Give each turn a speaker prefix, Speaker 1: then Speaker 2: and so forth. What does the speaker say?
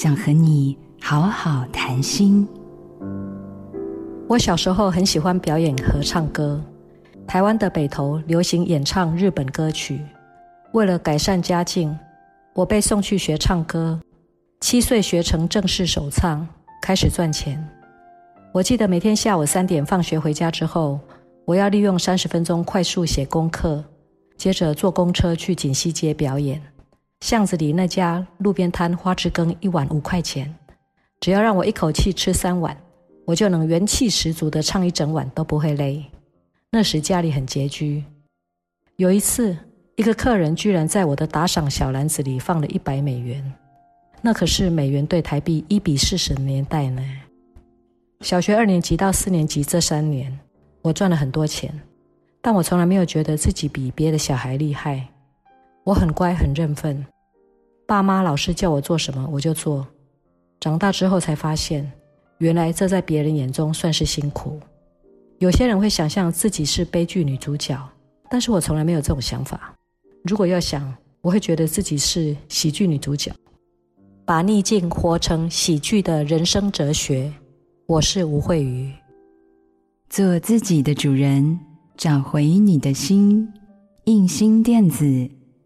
Speaker 1: 想和你好好谈心。
Speaker 2: 我小时候很喜欢表演合唱歌，台湾的北投流行演唱日本歌曲。为了改善家境，我被送去学唱歌。七岁学成正式手唱，开始赚钱。我记得每天下午三点放学回家之后，我要利用三十分钟快速写功课，接着坐公车去锦西街表演。巷子里那家路边摊花枝羹一碗五块钱，只要让我一口气吃三碗，我就能元气十足地唱一整晚都不会累。那时家里很拮据，有一次，一个客人居然在我的打赏小篮子里放了一百美元，那可是美元兑台币一比四十年代呢。小学二年级到四年级这三年，我赚了很多钱，但我从来没有觉得自己比别的小孩厉害。我很乖，很认分，爸妈老师叫我做什么我就做。长大之后才发现，原来这在别人眼中算是辛苦。有些人会想象自己是悲剧女主角，但是我从来没有这种想法。如果要想，我会觉得自己是喜剧女主角，把逆境活成喜剧的人生哲学。我是吴慧瑜，
Speaker 1: 做自己的主人，找回你的心。印心电子。